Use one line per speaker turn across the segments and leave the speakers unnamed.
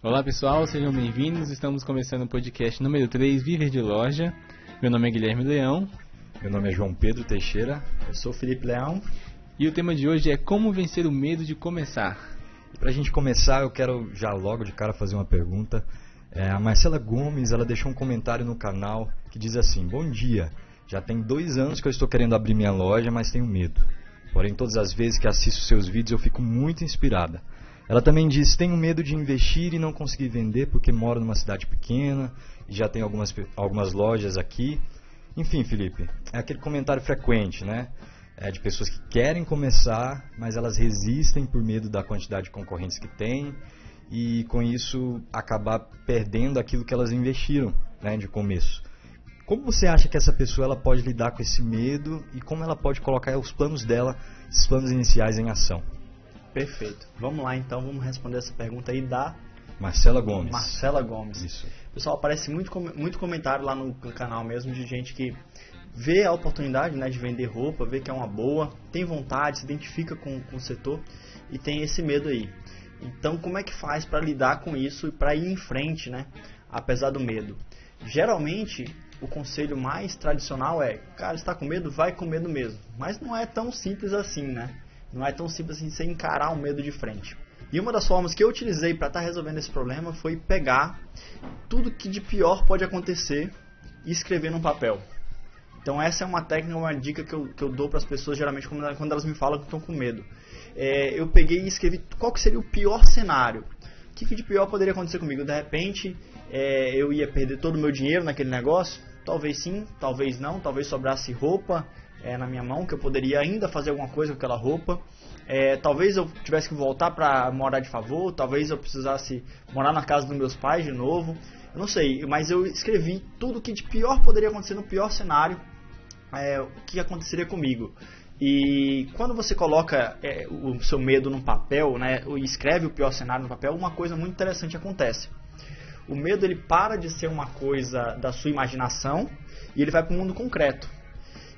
Olá pessoal, sejam bem-vindos. Estamos começando o podcast número 3, Viver de Loja. Meu nome é Guilherme Leão.
Meu nome é João Pedro Teixeira.
Eu sou Felipe Leão.
E o tema de hoje é como vencer o medo de começar.
Para a gente começar, eu quero já logo de cara fazer uma pergunta. É, a Marcela Gomes, ela deixou um comentário no canal que diz assim: Bom dia, já tem dois anos que eu estou querendo abrir minha loja, mas tenho medo. Porém, todas as vezes que assisto seus vídeos eu fico muito inspirada. Ela também diz: Tenho medo de investir e não conseguir vender porque moro numa cidade pequena e já tem algumas, algumas lojas aqui. Enfim, Felipe, é aquele comentário frequente, né? É de pessoas que querem começar, mas elas resistem por medo da quantidade de concorrentes que tem e com isso acabar perdendo aquilo que elas investiram né, de começo. Como você acha que essa pessoa ela pode lidar com esse medo e como ela pode colocar os planos dela, esses planos iniciais em ação?
Perfeito. Vamos lá então, vamos responder essa pergunta aí da
Marcela Gomes.
Marcela Gomes.
Isso.
Pessoal, aparece muito, muito comentário lá no canal mesmo de gente que vê a oportunidade né, de vender roupa, vê que é uma boa, tem vontade, se identifica com, com o setor e tem esse medo aí. Então, como é que faz para lidar com isso e para ir em frente, né? Apesar do medo. Geralmente, o conselho mais tradicional é: cara, está com medo? Vai com medo mesmo. Mas não é tão simples assim, né? Não é tão simples assim você encarar o medo de frente. E uma das formas que eu utilizei para estar tá resolvendo esse problema foi pegar tudo que de pior pode acontecer e escrever num papel. Então essa é uma técnica, uma dica que eu, que eu dou para as pessoas geralmente quando, elas me falam que estão com medo é, eu peguei e escrevi qual que seria o pior cenário. O que, que de pior poderia acontecer comigo? De repente, é, eu ia perder todo o meu dinheiro naquele negócio? Talvez sim, talvez não. Talvez sobrasse roupa é, na minha mão, que eu poderia ainda fazer alguma coisa com aquela roupa. É, talvez eu tivesse que voltar para morar de favor, talvez eu precisasse morar na casa dos meus pais de novo. Eu não sei, mas eu escrevi tudo que de pior poderia acontecer no pior cenário, é, o que aconteceria comigo. E quando você coloca é, o seu medo no papel, né, e escreve o pior cenário no papel, uma coisa muito interessante acontece. O medo ele para de ser uma coisa da sua imaginação e ele vai para o mundo concreto.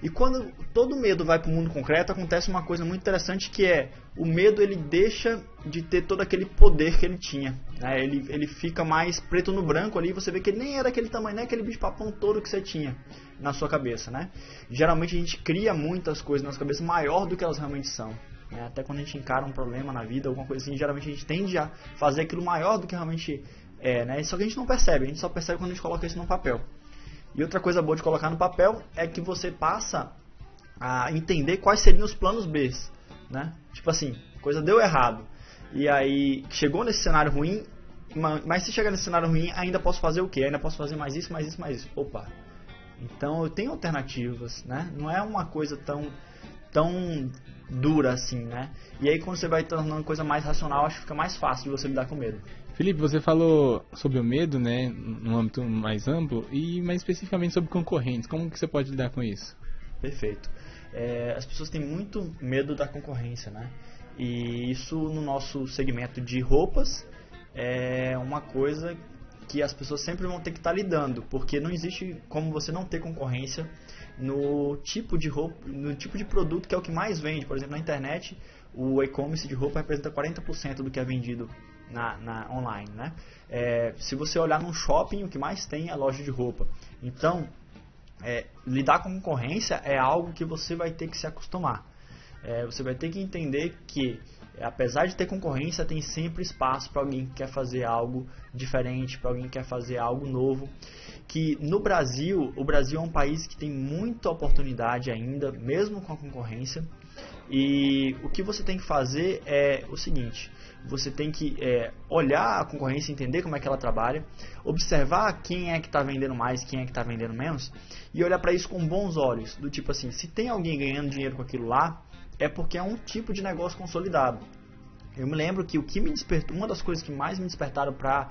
E quando todo medo vai para o mundo concreto, acontece uma coisa muito interessante que é o medo ele deixa de ter todo aquele poder que ele tinha. Né? Ele, ele fica mais preto no branco ali, você vê que ele nem era aquele tamanho, nem aquele bicho papão todo que você tinha na sua cabeça. Né? Geralmente a gente cria muitas coisas na nossa cabeça maior do que elas realmente são. Né? Até quando a gente encara um problema na vida, alguma coisa assim, geralmente a gente tende a fazer aquilo maior do que realmente é. Né? Só que a gente não percebe, a gente só percebe quando a gente coloca isso no papel. E outra coisa boa de colocar no papel é que você passa a entender quais seriam os planos B, né? Tipo assim, coisa deu errado. E aí chegou nesse cenário ruim, mas se chegar nesse cenário ruim, ainda posso fazer o quê? Ainda posso fazer mais isso, mais isso, mais isso. Opa. Então eu tenho alternativas, né? Não é uma coisa tão tão dura assim, né? E aí quando você vai tornando coisa mais racional, acho que fica mais fácil de você lidar com medo.
Felipe, você falou sobre o medo, né, num âmbito mais amplo e mais especificamente sobre concorrentes. Como que você pode lidar com isso?
Perfeito. É, as pessoas têm muito medo da concorrência, né? E isso no nosso segmento de roupas é uma coisa que as pessoas sempre vão ter que estar tá lidando, porque não existe como você não ter concorrência no tipo de roupa, no tipo de produto que é o que mais vende. Por exemplo, na internet, o e-commerce de roupa representa 40% do que é vendido na, na online, né? É, se você olhar num shopping, o que mais tem é loja de roupa. Então, é, lidar com concorrência é algo que você vai ter que se acostumar. É, você vai ter que entender que, apesar de ter concorrência, tem sempre espaço para alguém que quer fazer algo diferente, para alguém que quer fazer algo novo. Que no Brasil, o Brasil é um país que tem muita oportunidade ainda, mesmo com a concorrência. E o que você tem que fazer é o seguinte: você tem que é, olhar a concorrência, entender como é que ela trabalha, observar quem é que está vendendo mais, quem é que está vendendo menos, e olhar para isso com bons olhos. Do tipo assim, se tem alguém ganhando dinheiro com aquilo lá, é porque é um tipo de negócio consolidado. Eu me lembro que o que me despertou, uma das coisas que mais me despertaram para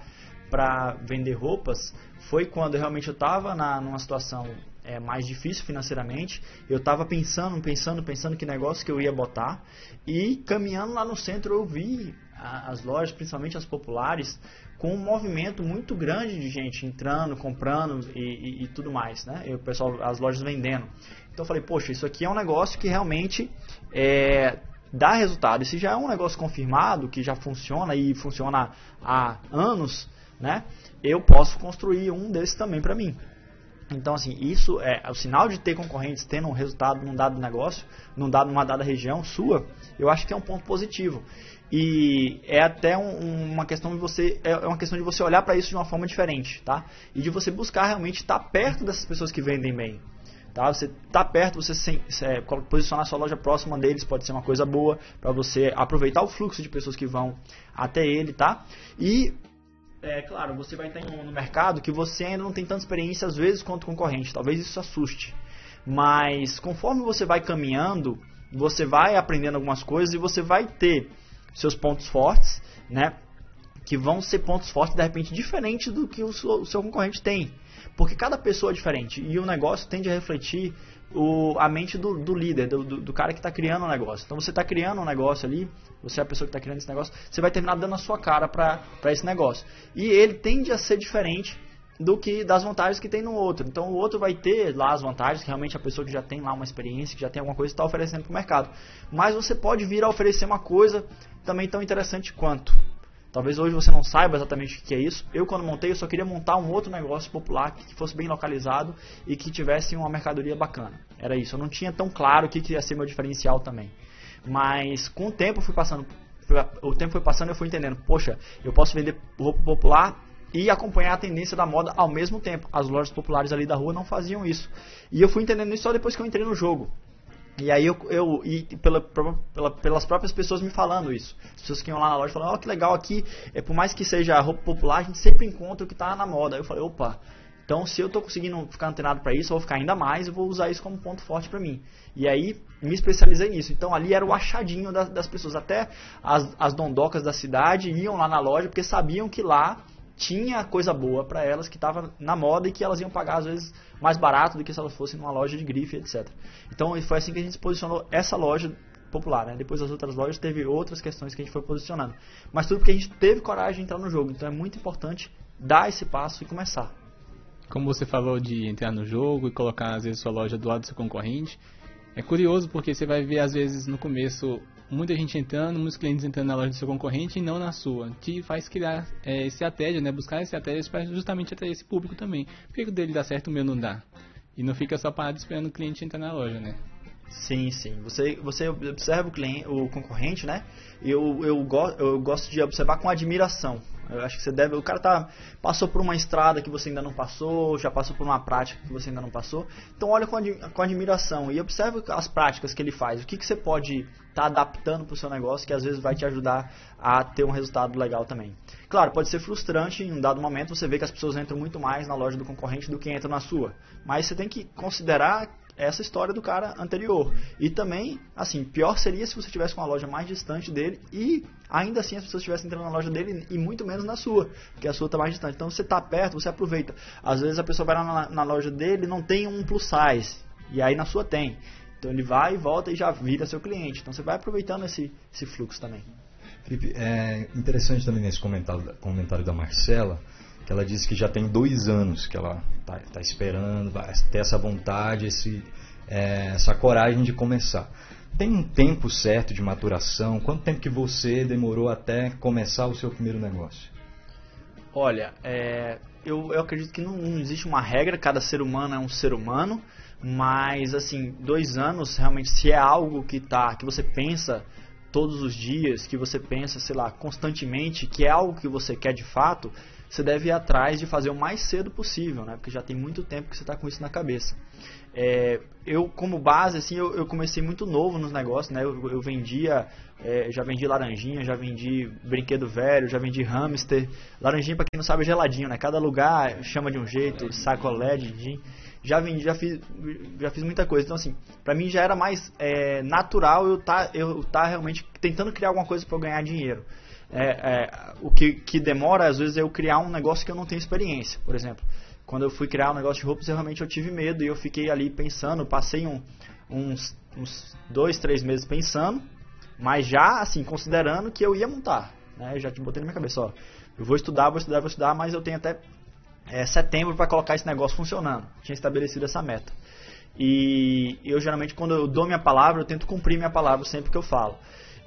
para vender roupas foi quando realmente eu estava numa situação é, mais difícil financeiramente. Eu estava pensando, pensando, pensando que negócio que eu ia botar. E caminhando lá no centro eu vi as lojas, principalmente as populares, com um movimento muito grande de gente entrando, comprando e, e, e tudo mais, né? E o pessoal, as lojas vendendo. Então eu falei, poxa, isso aqui é um negócio que realmente é, dá resultado. E se já é um negócio confirmado, que já funciona e funciona há anos, né? Eu posso construir um desses também para mim. Então, assim, isso é o sinal de ter concorrentes tendo um resultado num dado negócio, num dado, numa dada região sua, eu acho que é um ponto positivo. E é até um, uma questão de você é, é uma questão de você olhar para isso de uma forma diferente, tá? E de você buscar realmente estar perto dessas pessoas que vendem bem. Tá? Você está perto, você sem, é, posicionar sua loja próxima deles pode ser uma coisa boa para você aproveitar o fluxo de pessoas que vão até ele, tá? E é claro, você vai estar no mercado que você ainda não tem tanta experiência às vezes quanto concorrente. Talvez isso assuste. Mas conforme você vai caminhando, você vai aprendendo algumas coisas e você vai ter seus pontos fortes, né? Que vão ser pontos fortes de repente diferente do que o seu, o seu concorrente tem. Porque cada pessoa é diferente e o negócio tende a refletir o, a mente do, do líder, do, do, do, cara que está criando o um negócio. Então você está criando um negócio ali, você é a pessoa que está criando esse negócio, você vai terminar dando a sua cara para esse negócio. E ele tende a ser diferente do que das vantagens que tem no outro. Então o outro vai ter lá as vantagens, que realmente a pessoa que já tem lá uma experiência, que já tem alguma coisa está oferecendo para o mercado. Mas você pode vir a oferecer uma coisa também tão interessante quanto. Talvez hoje você não saiba exatamente o que é isso. Eu, quando montei, eu só queria montar um outro negócio popular que fosse bem localizado e que tivesse uma mercadoria bacana. Era isso. Eu não tinha tão claro o que ia ser meu diferencial também. Mas com o tempo fui passando, o tempo foi passando eu fui entendendo. Poxa, eu posso vender roupa popular e acompanhar a tendência da moda ao mesmo tempo. As lojas populares ali da rua não faziam isso. E eu fui entendendo isso só depois que eu entrei no jogo. E aí eu, eu e pela, pela, pelas próprias pessoas me falando isso. As pessoas que iam lá na loja falando, ó, oh, que legal aqui, é, por mais que seja roupa popular, a gente sempre encontra o que está na moda. Aí eu falei, opa, então se eu estou conseguindo ficar antenado para isso, eu vou ficar ainda mais, eu vou usar isso como ponto forte para mim. E aí me especializei nisso. Então ali era o achadinho das, das pessoas. Até as, as dondocas da cidade iam lá na loja porque sabiam que lá tinha coisa boa para elas que estava na moda e que elas iam pagar às vezes mais barato do que se elas fossem numa loja de grife, etc. Então foi assim que a gente posicionou essa loja popular, né? Depois das outras lojas teve outras questões que a gente foi posicionando. Mas tudo porque a gente teve coragem de entrar no jogo. Então é muito importante dar esse passo e começar.
Como você falou de entrar no jogo e colocar às vezes sua loja do lado do seu concorrente, é curioso porque você vai ver às vezes no começo muita gente entrando, muitos clientes entrando na loja do seu concorrente e não na sua. Te faz criar é, estratégia, né? Buscar estratégias para justamente atrair esse público também. Por que o dele dá certo, o meu não dá? E não fica só parado esperando o cliente entrar na loja, né?
Sim, sim. Você, você observa o, cliente, o concorrente, né? Eu, eu, go, eu gosto de observar com admiração. Eu acho que você deve. O cara tá, passou por uma estrada que você ainda não passou, já passou por uma prática que você ainda não passou. Então olha com, ad, com admiração e observe as práticas que ele faz. O que, que você pode estar tá adaptando para o seu negócio que às vezes vai te ajudar a ter um resultado legal também. Claro, pode ser frustrante em um dado momento você vê que as pessoas entram muito mais na loja do concorrente do que entram na sua. Mas você tem que considerar essa história do cara anterior. E também, assim, pior seria se você tivesse uma loja mais distante dele e ainda assim as pessoas estivessem entrando na loja dele e muito menos na sua, porque a sua está mais distante. Então você está perto, você aproveita. Às vezes a pessoa vai lá na, na loja dele não tem um plus size, e aí na sua tem. Então ele vai e volta e já vira seu cliente. Então você vai aproveitando esse, esse fluxo também.
Felipe, é interessante também nesse comentário, comentário da Marcela, que ela disse que já tem dois anos que ela está tá esperando, vai ter essa vontade, esse, é, essa coragem de começar. Tem um tempo certo de maturação? Quanto tempo que você demorou até começar o seu primeiro negócio?
Olha, é, eu, eu, acredito que não, não, existe uma regra, cada ser humano é um ser humano, mas assim, dois anos realmente, se é algo que tá, que você pensa todos os dias, que você pensa, sei lá, constantemente, que é algo que você quer de fato, você deve ir atrás de fazer o mais cedo possível, né? Porque já tem muito tempo que você está com isso na cabeça. É, eu, como base, assim, eu, eu, comecei muito novo nos negócios, né? Eu, eu vendia, é, já vendi laranjinha, já vendi brinquedo velho, já vendi hamster. Laranjinha, para quem não sabe, é geladinho, né? Cada lugar chama de um jeito, sacolé, de já vendi, já fiz, já fiz muita coisa. Então, assim, pra mim já era mais é, natural eu tá, eu tá realmente tentando criar alguma coisa para eu ganhar dinheiro. É, é, o que, que demora, às vezes, é eu criar um negócio que eu não tenho experiência. Por exemplo, quando eu fui criar um negócio de roupas, eu realmente eu tive medo e eu fiquei ali pensando, passei um, uns, uns dois, três meses pensando, mas já, assim, considerando que eu ia montar. Né? Eu já te botei na minha cabeça, ó, eu vou estudar, vou estudar, vou estudar, mas eu tenho até é, setembro para colocar esse negócio funcionando. Tinha estabelecido essa meta. E eu geralmente, quando eu dou minha palavra, eu tento cumprir minha palavra sempre que eu falo.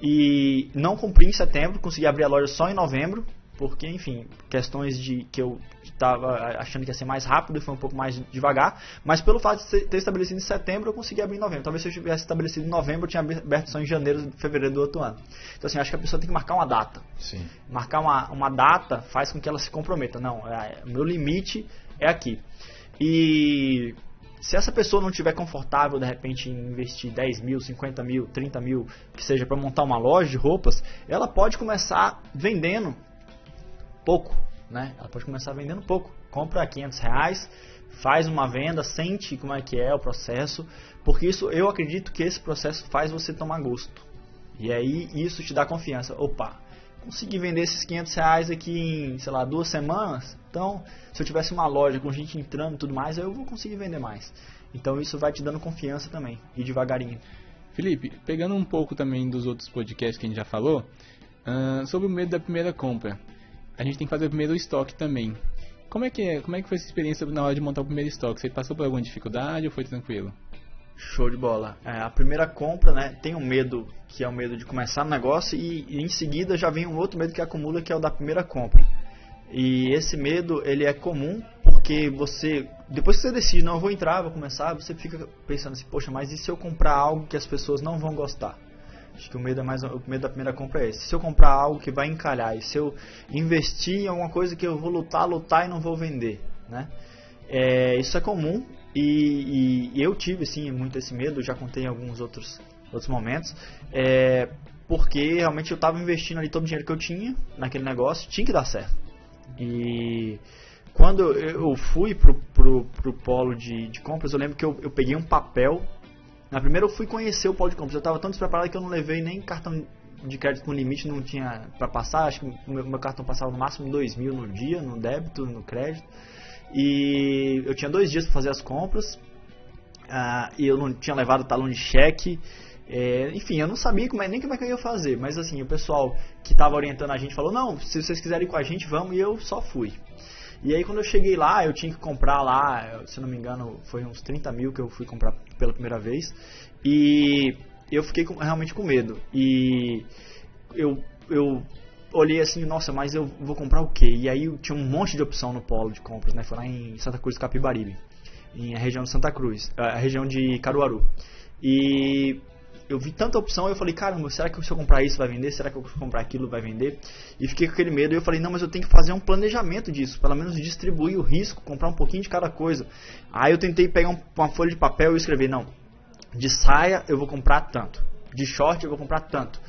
E não cumpri em setembro, consegui abrir a loja só em novembro, porque, enfim, questões de que eu estava achando que ia ser mais rápido e foi um pouco mais devagar, mas pelo fato de ter estabelecido em setembro, eu consegui abrir em novembro. Talvez se eu tivesse estabelecido em novembro, eu tinha aberto só em janeiro, fevereiro do outro ano. Então, assim, acho que a pessoa tem que marcar uma data.
Sim.
Marcar uma, uma data faz com que ela se comprometa. Não, é, meu limite é aqui. E se essa pessoa não estiver confortável de repente em investir 10 mil, 50 mil, 30 mil, que seja para montar uma loja de roupas, ela pode começar vendendo pouco, né? Ela pode começar vendendo pouco. Compra 500 reais, faz uma venda, sente como é que é o processo, porque isso eu acredito que esse processo faz você tomar gosto. E aí isso te dá confiança. Opa, consegui vender esses 500 reais aqui em, sei lá, duas semanas. Então, se eu tivesse uma loja com gente entrando e tudo mais, eu vou conseguir vender mais. Então, isso vai te dando confiança também, e devagarinho.
Felipe, pegando um pouco também dos outros podcasts que a gente já falou, uh, sobre o medo da primeira compra. A gente tem que fazer o primeiro estoque também. Como é que é? Como é que foi essa experiência na hora de montar o primeiro estoque? Você passou por alguma dificuldade ou foi tranquilo?
Show de bola. É, a primeira compra, né, tem um medo que é o medo de começar o negócio e, e, em seguida já vem um outro medo que acumula que é o da primeira compra. E esse medo ele é comum porque você depois que você decide não eu vou entrar, vou começar, você fica pensando assim, poxa, mas e se eu comprar algo que as pessoas não vão gostar? Acho que o medo é mais o medo da primeira compra é esse. Se eu comprar algo que vai encalhar, e se eu investir em alguma coisa que eu vou lutar, lutar e não vou vender, né? É, isso é comum e, e, eu tive sim muito esse medo, já contei em alguns outros, outros momentos, é, porque realmente eu estava investindo ali todo o dinheiro que eu tinha naquele negócio, tinha que dar certo. E quando eu fui pro, pro, pro polo de, de compras, eu lembro que eu, eu peguei um papel. Na primeira eu fui conhecer o polo de compras, eu estava tão despreparado que eu não levei nem cartão de crédito com limite, não tinha para passar, acho que meu, meu cartão passava no máximo 2 mil no dia, no débito, no crédito. E eu tinha dois dias para fazer as compras. Uh, e eu não tinha levado talão de cheque. É, enfim, eu não sabia como é, nem como é que eu ia fazer. Mas assim, o pessoal que estava orientando a gente falou: Não, se vocês quiserem ir com a gente, vamos. E eu só fui. E aí quando eu cheguei lá, eu tinha que comprar lá, se não me engano, foi uns 30 mil que eu fui comprar pela primeira vez. E eu fiquei com, realmente com medo. E eu, eu olhei assim, nossa, mas eu vou comprar o quê? E aí tinha um monte de opção no polo de compras, né? Foi lá em Santa Cruz do Capibaribe, em a região de Santa Cruz, a região de Caruaru. E eu vi tanta opção, eu falei, caramba, será que se eu comprar isso vai vender? Será que eu comprar aquilo vai vender? E fiquei com aquele medo, e eu falei, não, mas eu tenho que fazer um planejamento disso, pelo menos distribuir o risco, comprar um pouquinho de cada coisa. Aí eu tentei pegar uma folha de papel e escrever, não, de saia eu vou comprar tanto, de short eu vou comprar tanto.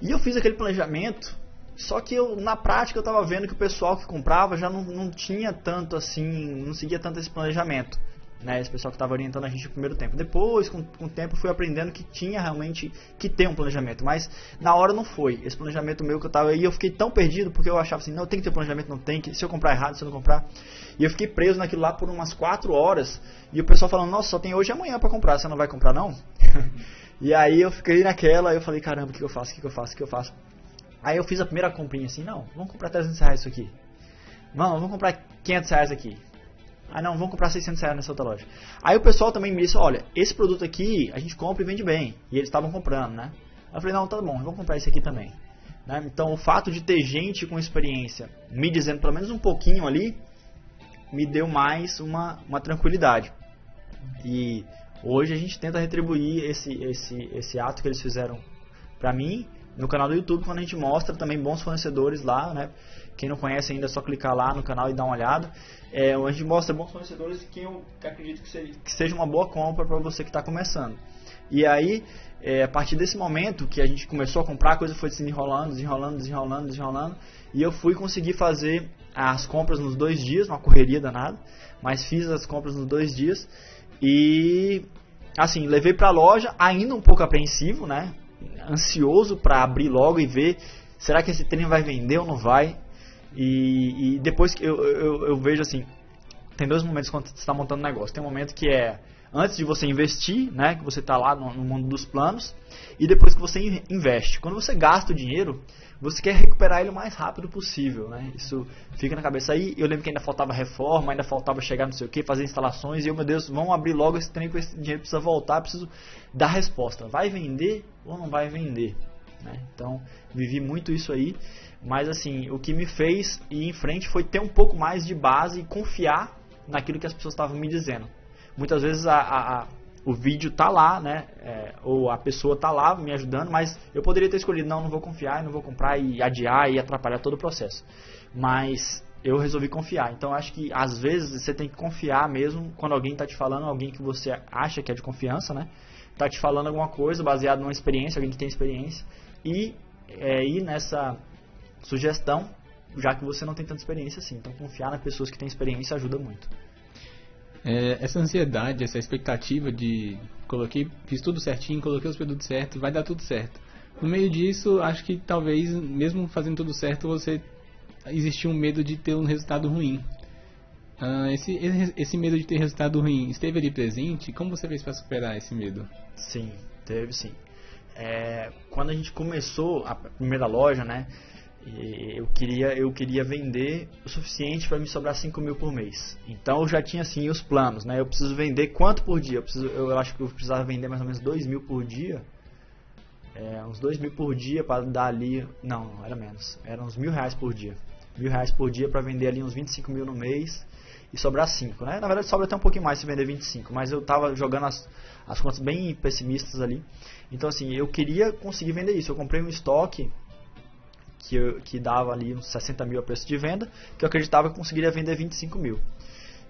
E eu fiz aquele planejamento só que eu, na prática eu estava vendo que o pessoal que comprava já não, não tinha tanto assim, não seguia tanto esse planejamento. Né, esse pessoal que estava orientando a gente no primeiro tempo. Depois, com, com o tempo, fui aprendendo que tinha realmente que ter um planejamento, mas na hora não foi. Esse planejamento meu que eu estava aí, eu fiquei tão perdido porque eu achava assim: não, tem que ter planejamento, não tem, que se eu comprar errado, se eu não comprar. E eu fiquei preso naquilo lá por umas 4 horas. E o pessoal falando: nossa, só tem hoje e amanhã para comprar, você não vai comprar não? e aí eu fiquei naquela, eu falei: caramba, o que eu faço, o que eu faço, o que eu faço? Aí eu fiz a primeira comprinha assim, não, vamos comprar 300 reais isso aqui. Não, vamos comprar 500 reais aqui. Ah não, vamos comprar 600 reais nessa outra loja. Aí o pessoal também me disse, olha, esse produto aqui a gente compra e vende bem. E eles estavam comprando, né? Eu falei, não, tá bom, vamos comprar esse aqui também. Né? Então o fato de ter gente com experiência me dizendo pelo menos um pouquinho ali, me deu mais uma, uma tranquilidade. E hoje a gente tenta retribuir esse, esse, esse ato que eles fizeram para mim no canal do YouTube, quando a gente mostra também bons fornecedores lá, né? Quem não conhece ainda é só clicar lá no canal e dar uma olhada. É, a gente mostra bons fornecedores que eu acredito que seja, que seja uma boa compra para você que está começando. E aí, é, a partir desse momento que a gente começou a comprar, a coisa foi se desenrolando, desenrolando, desenrolando, desenrolando. E eu fui conseguir fazer as compras nos dois dias, uma correria danada. Mas fiz as compras nos dois dias. E, assim, levei para a loja, ainda um pouco apreensivo, né? Ansioso para abrir logo e ver será que esse treino vai vender ou não vai. E, e depois que eu, eu, eu, vejo assim, tem dois momentos quando você está montando um negócio. Tem um momento que é Antes de você investir, né, que você está lá no, no, mundo dos planos, e depois que você investe. Quando você gasta o dinheiro, você quer recuperar ele o mais rápido possível, né? Isso fica na cabeça aí. Eu lembro que ainda faltava reforma, ainda faltava chegar não sei o que, fazer instalações, e eu, meu Deus, vamos abrir logo esse trem, esse dinheiro precisa voltar, preciso dar resposta. Vai vender ou não vai vender? Né? Então, vivi muito isso aí. Mas assim, o que me fez ir em frente foi ter um pouco mais de base e confiar naquilo que as pessoas estavam me dizendo. Muitas vezes a, a, a, o vídeo tá lá, né? É, ou a pessoa tá lá me ajudando, mas eu poderia ter escolhido, não, não vou confiar, não vou comprar e adiar e atrapalhar todo o processo. Mas eu resolvi confiar. Então acho que às vezes você tem que confiar mesmo quando alguém está te falando, alguém que você acha que é de confiança, né? Tá te falando alguma coisa baseado numa experiência, alguém que tem experiência e é, ir nessa sugestão, já que você não tem tanta experiência assim. Então, confiar nas pessoas que têm experiência ajuda muito.
É, essa ansiedade, essa expectativa de coloquei, fiz tudo certinho, coloquei os produtos certos, vai dar tudo certo. No meio disso, acho que talvez, mesmo fazendo tudo certo, você existia um medo de ter um resultado ruim. Uh, esse, esse medo de ter resultado ruim esteve ali presente? Como você fez para superar esse medo?
Sim, teve sim. É, quando a gente começou a primeira loja, né? Eu queria eu queria vender o suficiente para me sobrar 5 mil por mês. Então eu já tinha assim os planos, né? Eu preciso vender quanto por dia? Eu, preciso, eu acho que eu precisava vender mais ou menos 2 mil por dia. É, uns 2 mil por dia para dar ali. Não, era menos. Era uns mil reais por dia. Mil reais por dia para vender ali uns 25 mil no mês e sobrar 5, né? Na verdade sobra até um pouquinho mais se vender 25, mas eu tava jogando as, as contas bem pessimistas ali. Então assim, eu queria conseguir vender isso. Eu comprei um estoque que, eu, que dava ali uns 60 mil a preço de venda, que eu acreditava que conseguiria vender 25 mil.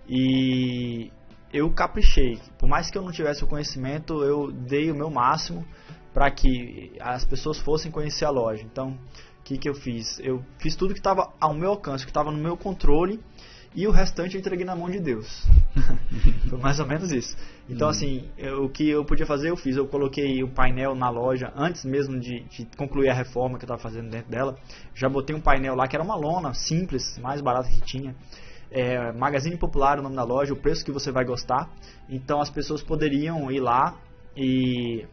E eu caprichei. Por mais que eu não tivesse o conhecimento, eu dei o meu máximo para que as pessoas fossem conhecer a loja. Então, o que, que eu fiz? Eu fiz tudo que estava ao meu alcance, que estava no meu controle e o restante eu entreguei na mão de Deus. Foi mais ou menos isso. Então, uhum. assim, eu, o que eu podia fazer, eu fiz. Eu coloquei o painel na loja antes mesmo de, de concluir a reforma que eu estava fazendo dentro dela. Já botei um painel lá que era uma lona simples, mais barata que tinha. É, Magazine Popular, o nome da loja, o preço que você vai gostar. Então, as pessoas poderiam ir lá e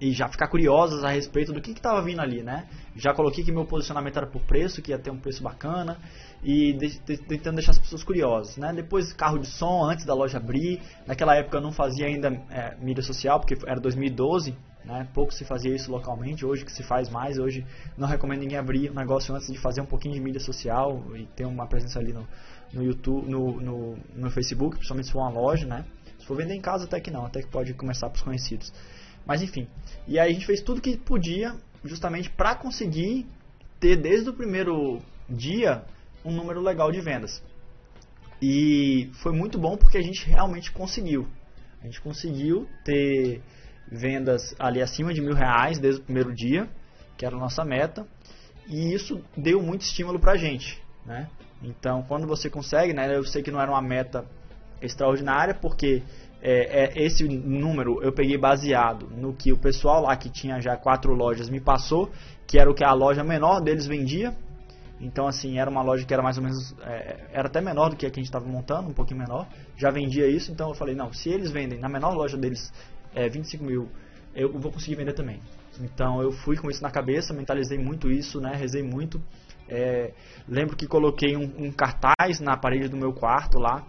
e já ficar curiosas a respeito do que estava vindo ali, né? Já coloquei que meu posicionamento era por preço, que ia ter um preço bacana e de, de, tentando deixar as pessoas curiosas, né? Depois carro de som antes da loja abrir, naquela época eu não fazia ainda é, mídia social porque era 2012, né? Pouco se fazia isso localmente, hoje que se faz mais, hoje não recomendo ninguém abrir um negócio antes de fazer um pouquinho de mídia social e ter uma presença ali no, no YouTube, no, no, no Facebook, principalmente se for uma loja, né? Se for vender em casa até que não, até que pode começar para os conhecidos. Mas enfim, e aí a gente fez tudo que podia justamente para conseguir ter desde o primeiro dia um número legal de vendas. E foi muito bom porque a gente realmente conseguiu. A gente conseguiu ter vendas ali acima de mil reais desde o primeiro dia, que era a nossa meta, e isso deu muito estímulo para a gente. Né? Então, quando você consegue, né, eu sei que não era uma meta extraordinária, porque é, é, esse número eu peguei baseado no que o pessoal lá que tinha já quatro lojas me passou, que era o que a loja menor deles vendia. Então, assim, era uma loja que era mais ou menos. É, era até menor do que a que a gente estava montando, um pouquinho menor. Já vendia isso, então eu falei: não, se eles vendem na menor loja deles é, 25 mil, eu vou conseguir vender também. Então, eu fui com isso na cabeça, mentalizei muito isso, né, rezei muito. É, lembro que coloquei um, um cartaz na parede do meu quarto lá,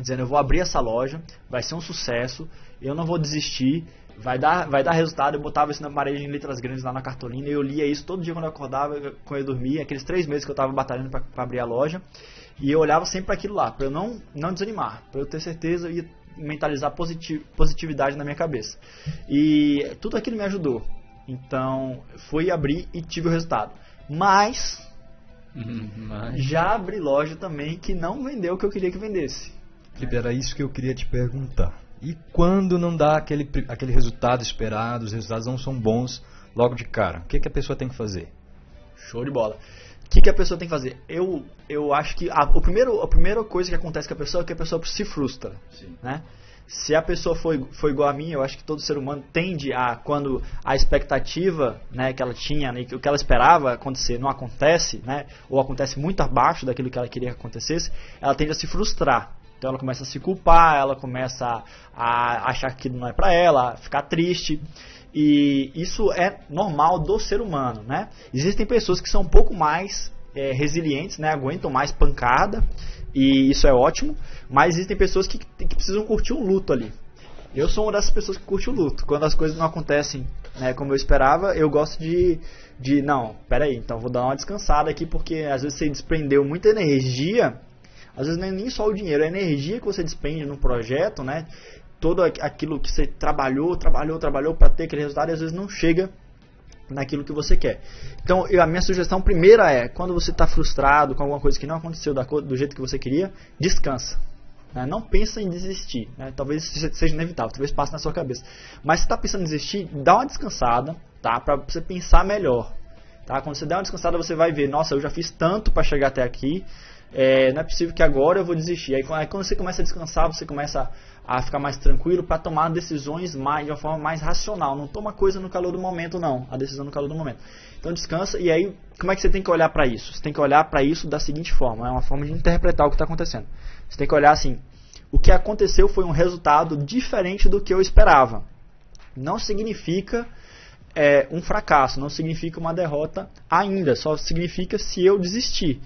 dizendo eu vou abrir essa loja, vai ser um sucesso, eu não vou desistir, vai dar, vai dar resultado. Eu botava isso na parede em letras grandes lá na cartolina e eu lia isso todo dia quando eu acordava, quando eu dormia, aqueles três meses que eu estava batalhando para abrir a loja. E eu olhava sempre para aquilo lá, para eu não, não desanimar, para eu ter certeza e mentalizar positiv, positividade na minha cabeça. E tudo aquilo me ajudou. Então, fui abrir e tive o resultado. Mas, uhum, mas, já abri loja também que não vendeu o que eu queria que vendesse.
Felipe, era isso que eu queria te perguntar. E quando não dá aquele, aquele resultado esperado, os resultados não são bons logo de cara, o que, que a pessoa tem que fazer?
Show de bola. O que, que a pessoa tem que fazer? Eu, eu acho que a, o primeiro, a primeira coisa que acontece com a pessoa é que a pessoa se frustra. Sim. Né? Se a pessoa foi, foi igual a mim, eu acho que todo ser humano tende a, quando a expectativa né, que ela tinha, né, o que ela esperava acontecer não acontece, né, ou acontece muito abaixo daquilo que ela queria que acontecesse, ela tende a se frustrar. Então ela começa a se culpar, ela começa a achar que aquilo não é para ela, a ficar triste. E isso é normal do ser humano, né? Existem pessoas que são um pouco mais é, resilientes, né? Aguentam mais pancada e isso é ótimo. Mas existem pessoas que, que precisam curtir o luto ali. Eu sou uma dessas pessoas que curte o luto. Quando as coisas não acontecem né, como eu esperava, eu gosto de, de não, peraí, então vou dar uma descansada aqui porque às vezes você desprendeu muita energia. Às vezes é nem só o dinheiro, é a energia que você despende no projeto, né? Todo aquilo que você trabalhou, trabalhou, trabalhou para ter aquele resultado às vezes não chega naquilo que você quer. Então, eu, a minha sugestão primeira é, quando você está frustrado com alguma coisa que não aconteceu da, do jeito que você queria, descansa. Né? Não pensa em desistir. Né? Talvez seja inevitável, talvez passe na sua cabeça. Mas se está pensando em desistir, dá uma descansada, tá? Para você pensar melhor. Tá? Quando você der uma descansada, você vai ver, nossa, eu já fiz tanto para chegar até aqui. É, não é possível que agora eu vou desistir. Aí, quando você começa a descansar, você começa a ficar mais tranquilo para tomar decisões mais, de uma forma mais racional. Não toma coisa no calor do momento, não. A decisão no calor do momento. Então descansa e aí como é que você tem que olhar para isso? Você tem que olhar para isso da seguinte forma: é uma forma de interpretar o que está acontecendo. Você tem que olhar assim: o que aconteceu foi um resultado diferente do que eu esperava. Não significa é, um fracasso, não significa uma derrota ainda, só significa se eu desistir.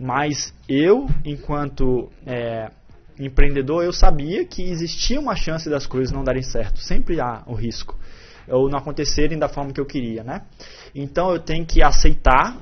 Mas eu, enquanto é, empreendedor, eu sabia que existia uma chance das coisas não darem certo. Sempre há o risco. Ou não acontecerem da forma que eu queria, né? Então eu tenho que aceitar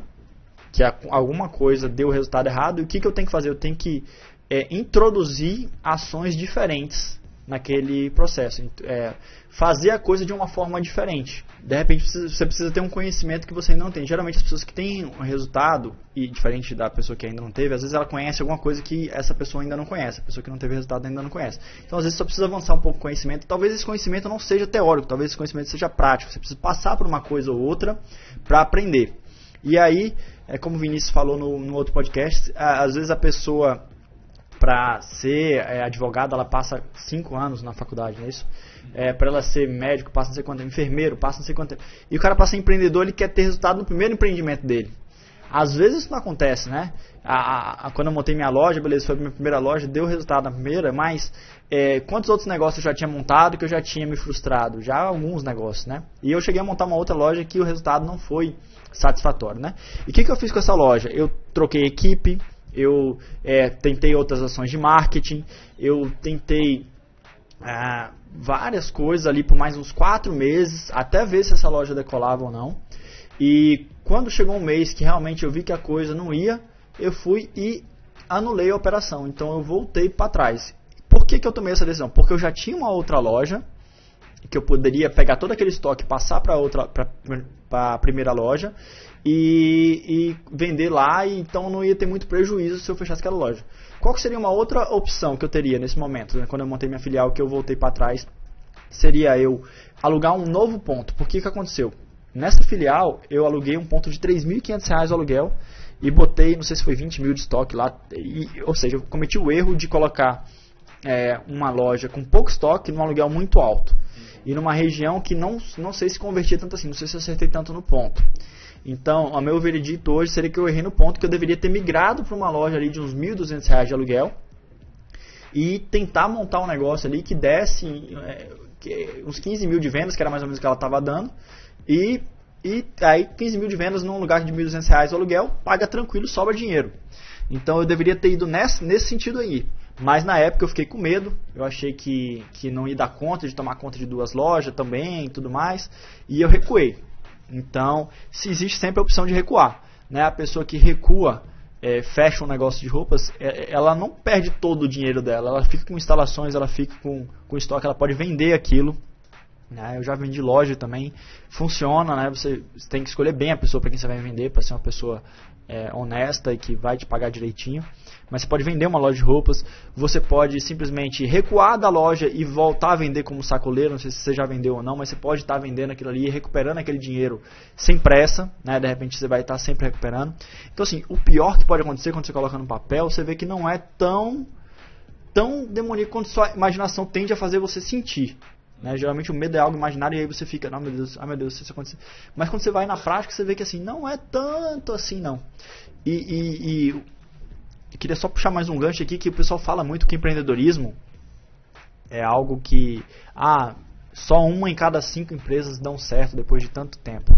que alguma coisa deu resultado errado. E o que, que eu tenho que fazer? Eu tenho que é, introduzir ações diferentes naquele processo. É, fazer a coisa de uma forma diferente. De repente você precisa ter um conhecimento que você não tem. Geralmente as pessoas que têm um resultado, e diferente da pessoa que ainda não teve, às vezes ela conhece alguma coisa que essa pessoa ainda não conhece. A pessoa que não teve resultado ainda não conhece. Então às vezes só precisa avançar um pouco o conhecimento. Talvez esse conhecimento não seja teórico, talvez esse conhecimento seja prático. Você precisa passar por uma coisa ou outra para aprender. E aí, é como o Vinícius falou no, no outro podcast, às vezes a pessoa para ser é, advogada, ela passa cinco anos na faculdade, não é isso? É, para ela ser médico, passa não sei quanto tempo, enfermeiro, passa não sei quanto tempo. E o cara para ser empreendedor, ele quer ter resultado no primeiro empreendimento dele. Às vezes isso não acontece, né? A, a, quando eu montei minha loja, beleza, foi a minha primeira loja, deu resultado na primeira, mas é, quantos outros negócios eu já tinha montado que eu já tinha me frustrado? Já alguns negócios, né? E eu cheguei a montar uma outra loja que o resultado não foi satisfatório, né? E o que, que eu fiz com essa loja? Eu troquei equipe, eu é, tentei outras ações de marketing, eu tentei ah, várias coisas ali por mais uns quatro meses, até ver se essa loja decolava ou não. E quando chegou um mês que realmente eu vi que a coisa não ia, eu fui e anulei a operação. Então eu voltei para trás. Por que, que eu tomei essa decisão? Porque eu já tinha uma outra loja que eu poderia pegar todo aquele estoque, passar para a primeira loja e, e, vender lá, e então não ia ter muito prejuízo se eu fechasse aquela loja. Qual seria uma outra opção que eu teria nesse momento, né, quando eu montei minha filial, que eu voltei para trás? Seria eu alugar um novo ponto. Por que que aconteceu? Nessa filial, eu aluguei um ponto de R$ 3.500 o aluguel e botei, não sei se foi 20 mil de estoque lá, e, ou seja, eu cometi o erro de colocar é, uma loja com pouco estoque num aluguel muito alto e numa região que não, não sei se convertia tanto assim, não sei se acertei tanto no ponto. Então, o meu veredito hoje seria que eu errei no ponto que eu deveria ter migrado para uma loja ali de uns R$ 1.200 de aluguel e tentar montar um negócio ali que desse é, uns 15 mil de vendas, que era mais ou menos o que ela estava dando, e, e aí 15 mil de vendas num lugar de R$ 1.200 o aluguel, paga tranquilo, sobra dinheiro. Então eu deveria ter ido nesse, nesse sentido aí. Mas na época eu fiquei com medo, eu achei que, que não ia dar conta de tomar conta de duas lojas também e tudo mais, e eu recuei. Então, se existe sempre a opção de recuar. Né? A pessoa que recua, é, fecha um negócio de roupas, é, ela não perde todo o dinheiro dela, ela fica com instalações, ela fica com, com estoque, ela pode vender aquilo. Né? Eu já vendi loja também, funciona, né? você tem que escolher bem a pessoa para quem você vai vender, para ser uma pessoa é, honesta e que vai te pagar direitinho. Mas você pode vender uma loja de roupas, você pode simplesmente recuar da loja e voltar a vender como sacoleiro, não sei se você já vendeu ou não, mas você pode estar vendendo aquilo ali e recuperando aquele dinheiro sem pressa, né? De repente você vai estar sempre recuperando. Então assim, o pior que pode acontecer quando você coloca no papel, você vê que não é tão tão demoníaco quanto sua imaginação tende a fazer você sentir. Né? Geralmente o medo é algo imaginário e aí você fica, não, meu Deus, ah, meu Deus, isso acontecer. Mas quando você vai na prática, você vê que assim, não é tanto assim não. E, e, e queria só puxar mais um gancho aqui que o pessoal fala muito que empreendedorismo é algo que ah, só uma em cada cinco empresas dão certo depois de tanto tempo.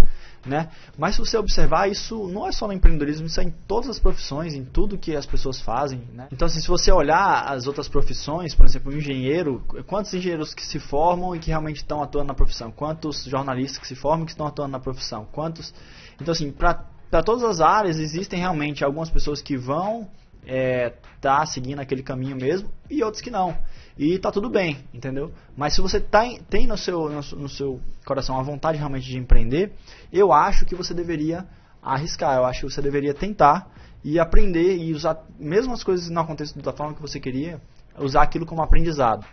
Né? Mas se você observar, isso não é só no empreendedorismo, isso é em todas as profissões, em tudo que as pessoas fazem. Né? Então, assim, se você olhar as outras profissões, por exemplo, um engenheiro, quantos engenheiros que se formam e que realmente estão atuando na profissão? Quantos jornalistas que se formam e que estão atuando na profissão? Quantos? Então, assim, para todas as áreas existem realmente algumas pessoas que vão é, tá seguindo aquele caminho mesmo e outros que não. E tá tudo bem, entendeu? Mas se você tá, tem no seu, no, seu coração a vontade realmente de empreender, eu acho que você deveria arriscar, eu acho que você deveria tentar e aprender e usar, mesmo as coisas não acontecendo da forma que você queria, usar aquilo como aprendizado.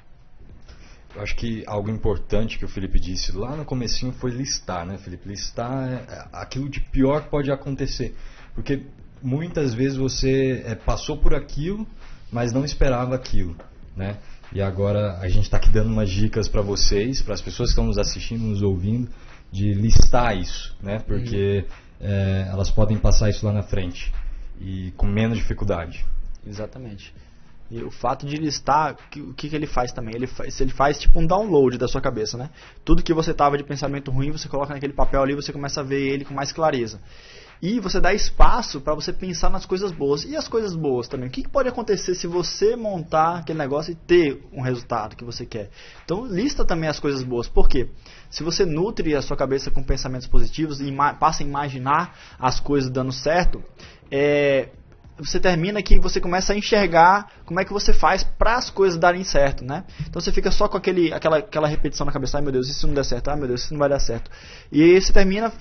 Eu acho que algo importante que o Felipe disse lá no comecinho foi listar, né, Felipe? Listar é aquilo de pior que pode acontecer. Porque muitas vezes você é, passou por aquilo, mas não esperava aquilo, né? E agora a gente está aqui dando umas dicas para vocês, para as pessoas que estão nos assistindo, nos ouvindo, de listar isso, né? Porque uhum. é, elas podem passar isso lá na frente e com menos dificuldade.
Exatamente. E o fato de listar, o que, que ele faz também? Ele faz, ele faz tipo um download da sua cabeça, né? Tudo que você tava de pensamento ruim, você coloca naquele papel ali, você começa a ver ele com mais clareza. E você dá espaço para você pensar nas coisas boas. E as coisas boas também. O que, pode acontecer se você montar aquele negócio e ter um resultado que você quer? Então, lista também as coisas boas. Por quê? Se você nutre a sua cabeça com pensamentos positivos e passa a imaginar as coisas dando certo, é, você termina que você começa a enxergar como é que você faz para as coisas darem certo, né? Então você fica só com aquele, aquela, aquela repetição na cabeça, ai meu Deus, isso não der certo, ai meu Deus, isso não vai dar certo. E aí você termina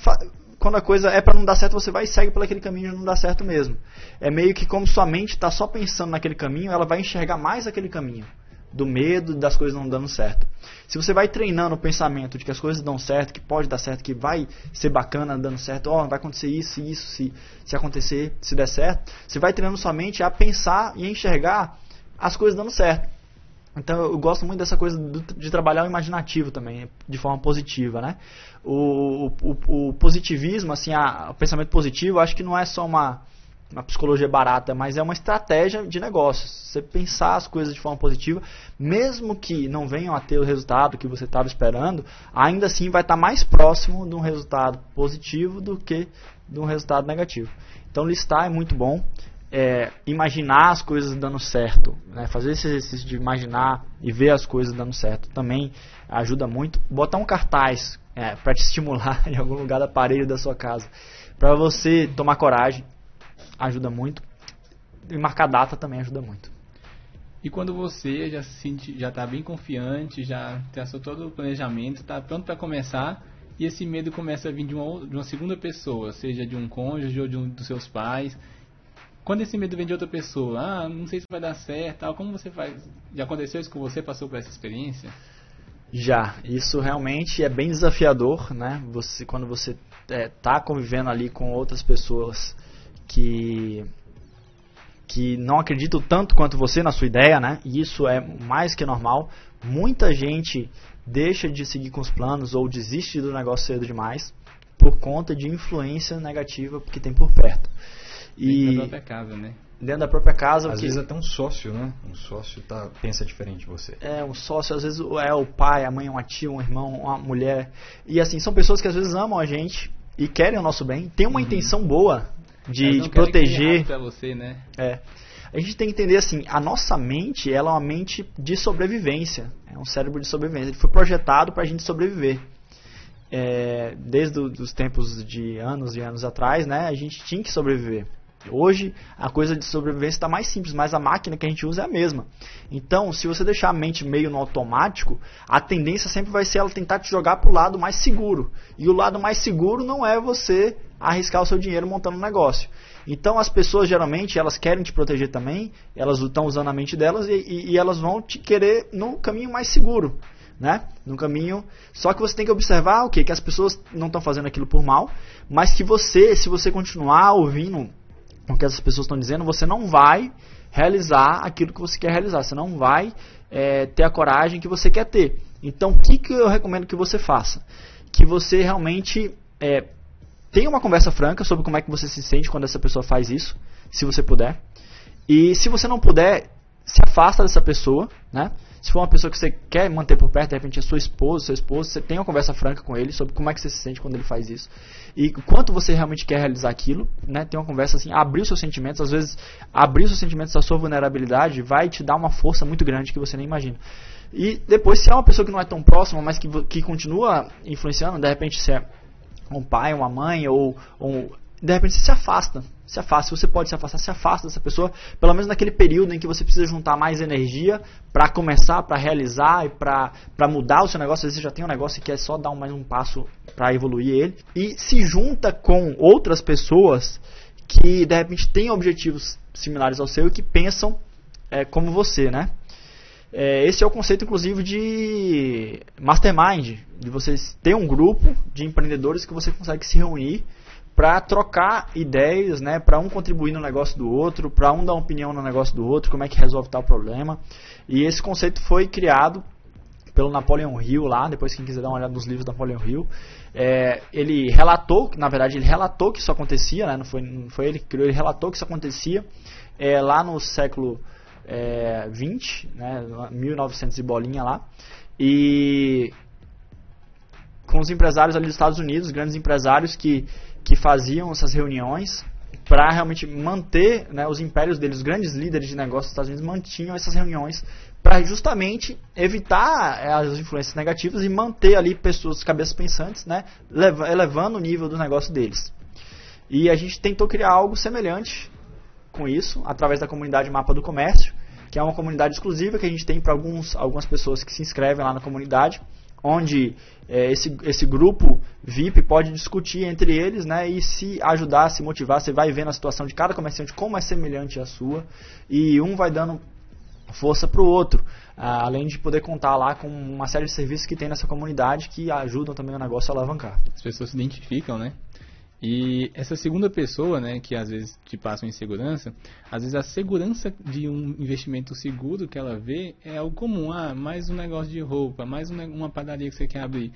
quando a coisa é para não dar certo, você vai e segue por aquele caminho e não dá certo mesmo. É meio que como sua mente está só pensando naquele caminho, ela vai enxergar mais aquele caminho. Do medo das coisas não dando certo. Se você vai treinando o pensamento de que as coisas dão certo, que pode dar certo, que vai ser bacana dando certo, ó, oh, vai acontecer isso, isso, se, se acontecer, se der certo, você vai treinando sua mente a pensar e a enxergar as coisas dando certo. Então eu gosto muito dessa coisa de trabalhar o imaginativo também, de forma positiva, né? O, o, o positivismo, assim, a, o pensamento positivo, acho que não é só uma, uma psicologia barata, mas é uma estratégia de negócios. Você pensar as coisas de forma positiva, mesmo que não venham a ter o resultado que você estava esperando, ainda assim vai estar mais próximo de um resultado positivo do que de um resultado negativo. Então listar é muito bom é, imaginar as coisas dando certo, né? fazer esse exercício de imaginar e ver as coisas dando certo também ajuda muito. Botar um cartaz é, para te estimular em algum lugar da parede da sua casa, para você tomar coragem, ajuda muito. E marcar data também ajuda muito.
E quando você já se sente, já está bem confiante, já traçou todo o planejamento, está pronto para começar, e esse medo começa a vir de uma, de uma segunda pessoa, seja de um cônjuge ou de um dos seus pais, quando esse medo vem de outra pessoa, ah, não sei se vai dar certo, tal, como você faz? Já aconteceu isso com você? Passou por essa experiência?
Já, isso realmente é bem desafiador, né? Você, quando você está é, tá convivendo ali com outras pessoas que que não acreditam tanto quanto você na sua ideia, né? E isso é mais que normal. Muita gente deixa de seguir com os planos ou desiste do negócio cedo demais por conta de influência negativa que tem por perto.
E dentro da própria casa, né?
Dentro da própria casa.
Às vezes até um sócio, né? Um sócio tá, pensa diferente de você.
É, um sócio, às vezes é o pai, a mãe, uma tia, um irmão, uma mulher. E assim, são pessoas que às vezes amam a gente e querem o nosso bem, tem uma uhum. intenção boa de, de proteger.
Pra você, né?
É. A gente tem que entender assim, a nossa mente, ela é uma mente de sobrevivência. É um cérebro de sobrevivência. Ele foi projetado para a gente sobreviver. É, desde os tempos de anos e anos atrás, né, a gente tinha que sobreviver. Hoje a coisa de sobrevivência está mais simples, mas a máquina que a gente usa é a mesma. Então, se você deixar a mente meio no automático, a tendência sempre vai ser ela tentar te jogar para o lado mais seguro. E o lado mais seguro não é você arriscar o seu dinheiro montando um negócio. Então, as pessoas geralmente elas querem te proteger também, elas estão usando a mente delas e, e, e elas vão te querer no caminho mais seguro. Né? No caminho. Só que você tem que observar o que que as pessoas não estão fazendo aquilo por mal, mas que você, se você continuar ouvindo o que essas pessoas estão dizendo, você não vai realizar aquilo que você quer realizar. Você não vai é, ter a coragem que você quer ter. Então, o que, que eu recomendo que você faça? Que você realmente é, tenha uma conversa franca sobre como é que você se sente quando essa pessoa faz isso, se você puder. E se você não puder, se afasta dessa pessoa, né? Se for uma pessoa que você quer manter por perto, de repente é sua esposa, seu esposo, você tem uma conversa franca com ele sobre como é que você se sente quando ele faz isso. E quanto você realmente quer realizar aquilo, né? Tem uma conversa assim, abrir os seus sentimentos, às vezes abrir os seus sentimentos da sua vulnerabilidade vai te dar uma força muito grande que você nem imagina. E depois, se é uma pessoa que não é tão próxima, mas que, que continua influenciando, de repente se é um pai, uma mãe, ou, ou de repente você se afasta. Se afasta. Se você pode se afastar, se afasta dessa pessoa, pelo menos naquele período em que você precisa juntar mais energia para começar, para realizar e para mudar o seu negócio. Às vezes você já tem um negócio e quer só dar mais um passo para evoluir ele. E se junta com outras pessoas que de repente têm objetivos similares ao seu e que pensam é, como você, né? É, esse é o conceito, inclusive, de mastermind, de você ter um grupo de empreendedores que você consegue se reunir para trocar ideias, né, para um contribuir no negócio do outro, para um dar opinião no negócio do outro, como é que resolve tal problema. E esse conceito foi criado pelo Napoleon Hill lá, depois quem quiser dar uma olhada nos livros do Napoleon Hill, é, ele relatou, na verdade ele relatou que isso acontecia, né, não, foi, não foi ele que criou, ele relatou que isso acontecia é, lá no século é, 20, né, 1900 e bolinha lá, e com os empresários ali dos Estados Unidos, grandes empresários que que faziam essas reuniões para realmente manter né, os impérios deles, os grandes líderes de negócios dos Estados Unidos mantinham essas reuniões para justamente evitar é, as influências negativas e manter ali pessoas, cabeças pensantes, né, elevando o nível do negócio deles. E a gente tentou criar algo semelhante com isso, através da comunidade Mapa do Comércio, que é uma comunidade exclusiva que a gente tem para algumas pessoas que se inscrevem lá na comunidade onde é, esse, esse grupo VIP pode discutir entre eles né, e se ajudar, se motivar. Você vai vendo a situação de cada comerciante como é semelhante à sua e um vai dando força para o outro, além de poder contar lá com uma série de serviços que tem nessa comunidade que ajudam também o negócio a alavancar.
As pessoas se identificam, né? E essa segunda pessoa, né, que às vezes te passa uma insegurança, às vezes a segurança de um investimento seguro que ela vê é o comum. Ah, mais um negócio de roupa, mais uma padaria que você quer abrir.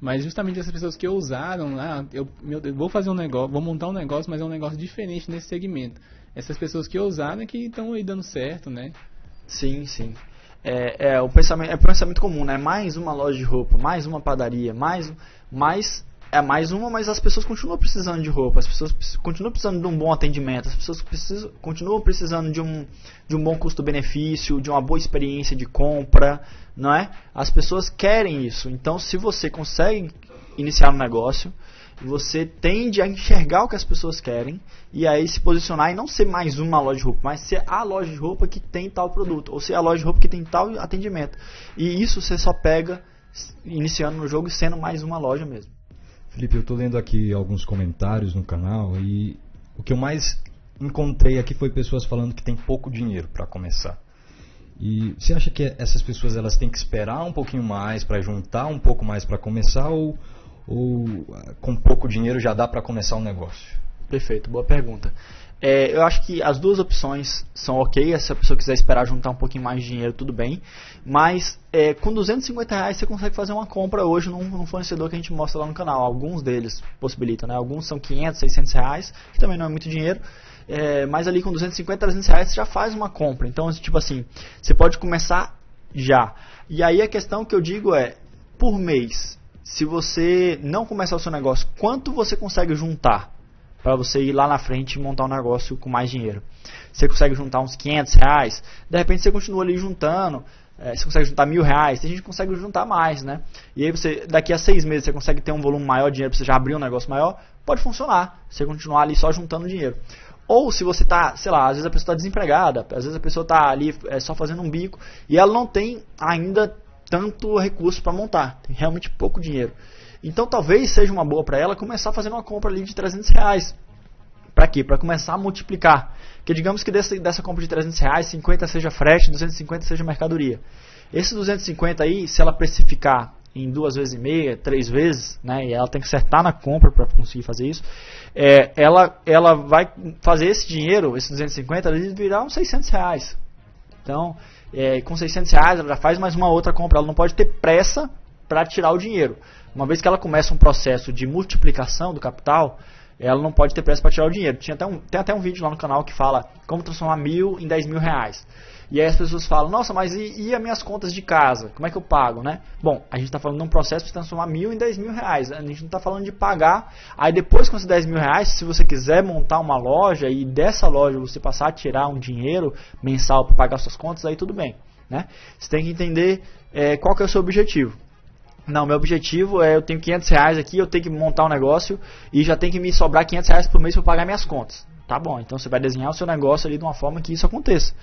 Mas justamente essas pessoas que ousaram, ah, eu, meu, eu vou fazer um negócio, vou montar um negócio, mas é um negócio diferente nesse segmento. Essas pessoas que ousaram é que estão aí dando certo, né?
Sim, sim. É, é, o pensamento, é o pensamento comum, né? Mais uma loja de roupa, mais uma padaria, mais, mais é mais uma, mas as pessoas continuam precisando de roupa, as pessoas continuam precisando de um bom atendimento, as pessoas precisam, continuam precisando de um, de um bom custo-benefício, de uma boa experiência de compra, não é? As pessoas querem isso. Então, se você consegue iniciar um negócio, você tende a enxergar o que as pessoas querem e aí se posicionar e não ser mais uma loja de roupa, mas ser a loja de roupa que tem tal produto, ou ser a loja de roupa que tem tal atendimento. E isso você só pega iniciando no jogo e sendo mais uma loja mesmo.
Felipe, eu estou lendo aqui alguns comentários no canal e o que eu mais encontrei aqui foi pessoas falando que tem pouco dinheiro para começar. E você acha que essas pessoas elas têm que esperar um pouquinho mais para juntar um pouco mais para começar ou, ou com pouco dinheiro já dá para começar um negócio?
Perfeito, boa pergunta. É, eu acho que as duas opções são ok. Se a pessoa quiser esperar juntar um pouquinho mais de dinheiro, tudo bem. Mas é, com 250 reais você consegue fazer uma compra hoje num, num, fornecedor que a gente mostra lá no canal. Alguns deles possibilitam, né? Alguns são 500, 600 reais, que também não é muito dinheiro. É, mas ali com 250, 300 reais você já faz uma compra. Então, tipo assim, você pode começar já. E aí a questão que eu digo é, por mês, se você não começar o seu negócio, quanto você consegue juntar? Para você ir lá na frente e montar um negócio com mais dinheiro. Você consegue juntar uns 500 reais, de repente você continua ali juntando, é, você consegue juntar mil reais, tem gente consegue juntar mais, né? E aí você, daqui a seis meses, você consegue ter um volume maior de dinheiro para você já abrir um negócio maior, pode funcionar, você continuar ali só juntando dinheiro. Ou se você está, sei lá, às vezes a pessoa está desempregada, às vezes a pessoa está ali é, só fazendo um bico e ela não tem ainda tanto recurso para montar, tem realmente pouco dinheiro. Então talvez seja uma boa para ela começar fazendo uma compra ali de 300 reais. Para quê? Para começar a multiplicar. Que digamos que dessa, dessa compra de 300 reais, 50 seja frete, 250 seja mercadoria. Esses 250 aí, se ela precificar em duas vezes e meia, três vezes, né, e ela tem que acertar na compra para conseguir fazer isso, é, ela, ela vai fazer esse dinheiro, esses 250, ele virar uns 600 reais. Então, é, com 600 reais, ela já faz mais uma outra compra. Ela não pode ter pressa para tirar o dinheiro. Uma vez que ela começa um processo de multiplicação do capital, ela não pode ter pressa para tirar o dinheiro. Tinha até um, tem até um vídeo lá no canal que fala como transformar mil em 10 mil reais. E aí as pessoas falam, nossa, mas e, e as minhas contas de casa? Como é que eu pago, né? Bom, a gente está falando de um processo de transformar mil em 10 mil reais. A gente não está falando de pagar. Aí depois com esses 10 mil reais, se você quiser montar uma loja e dessa loja você passar a tirar um dinheiro mensal para pagar suas contas, aí tudo bem. Né? Você tem que entender é, qual que é o seu objetivo. Não, meu objetivo é eu tenho 500 reais aqui, eu tenho que montar um negócio e já tem que me sobrar 500 reais por mês para pagar minhas contas. Tá bom, então você vai desenhar o seu negócio ali de uma forma que isso aconteça.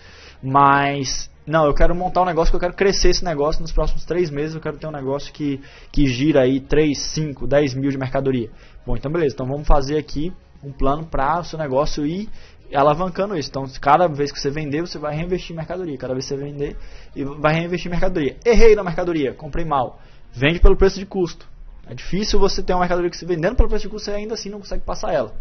Mas, não, eu quero montar um negócio que eu quero crescer esse negócio nos próximos três meses. Eu quero ter um negócio que, que gira aí 3, 5, 10 mil de mercadoria. Bom, então beleza, então vamos fazer aqui um plano para o seu negócio ir alavancando isso. Então, cada vez que você vender, você vai reinvestir em mercadoria. Cada vez que você vender, vai reinvestir em mercadoria. Errei na mercadoria, comprei mal. Vende pelo preço de custo. É difícil você ter uma mercadoria que você vendendo pelo preço de custo, você ainda assim não consegue passar ela.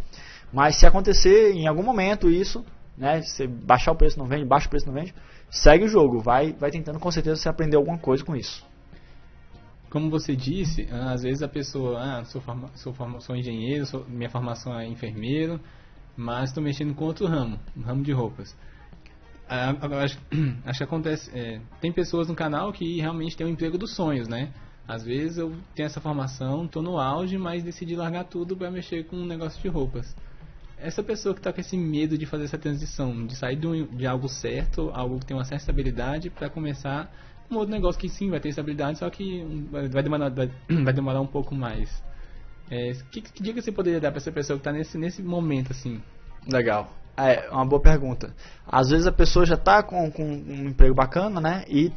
Mas se acontecer em algum momento isso, né, você baixar o preço não vende, baixa o preço não vende, segue o jogo, vai, vai tentando com certeza você aprender alguma coisa com isso.
Como você disse, às vezes a pessoa, ah, sou, forma, sou, forma, sou engenheiro, sou, minha formação é enfermeiro, mas estou mexendo com outro ramo, um ramo de roupas. Ah, acho, acho que acontece, é, tem pessoas no canal que realmente têm um emprego dos sonhos, né? Às vezes eu tenho essa formação, estou no auge, mas decidi largar tudo para mexer com um negócio de roupas essa pessoa que está com esse medo de fazer essa transição, de sair de, algo certo, algo que tem uma certa estabilidade, para começar um outro negócio que sim vai ter estabilidade, só que vai demorar, vai, vai demorar um pouco mais. É, que, que dica você poderia dar para essa pessoa que está nesse, nesse momento assim?
Legal. É uma boa pergunta. Às vezes a pessoa já está com, com um emprego bacana, né? E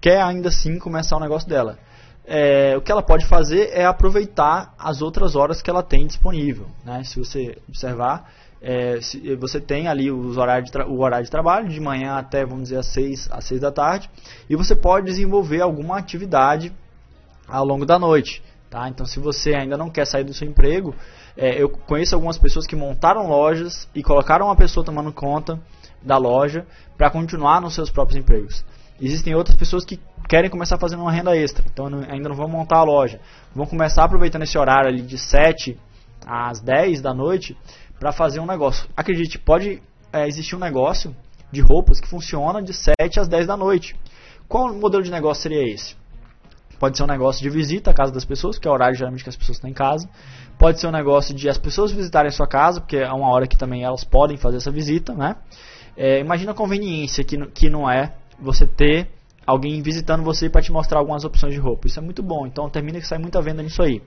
quer ainda assim começar o negócio dela é, o que ela pode fazer é aproveitar as outras horas que ela tem disponível. Né? Se você observar, é, se, você tem ali os horários o horário de trabalho, de manhã até, vamos dizer, às 6, às 6 da tarde, e você pode desenvolver alguma atividade ao longo da noite. Tá? Então, se você ainda não quer sair do seu emprego, é, eu conheço algumas pessoas que montaram lojas e colocaram uma pessoa tomando conta da loja para continuar nos seus próprios empregos. Existem outras pessoas que querem começar fazendo uma renda extra, então ainda não vão montar a loja. Vão começar aproveitando esse horário ali de 7 às 10 da noite para fazer um negócio. Acredite, pode é, existir um negócio de roupas que funciona de 7 às 10 da noite. Qual modelo de negócio seria esse? Pode ser um negócio de visita à casa das pessoas, que é o horário geralmente que as pessoas estão em casa. Pode ser um negócio de as pessoas visitarem a sua casa, porque é uma hora que também elas podem fazer essa visita, né? É, imagina a conveniência que, que não é você ter alguém visitando você para te mostrar algumas opções de roupa. Isso é muito bom. Então termina que sai muita venda nisso aí.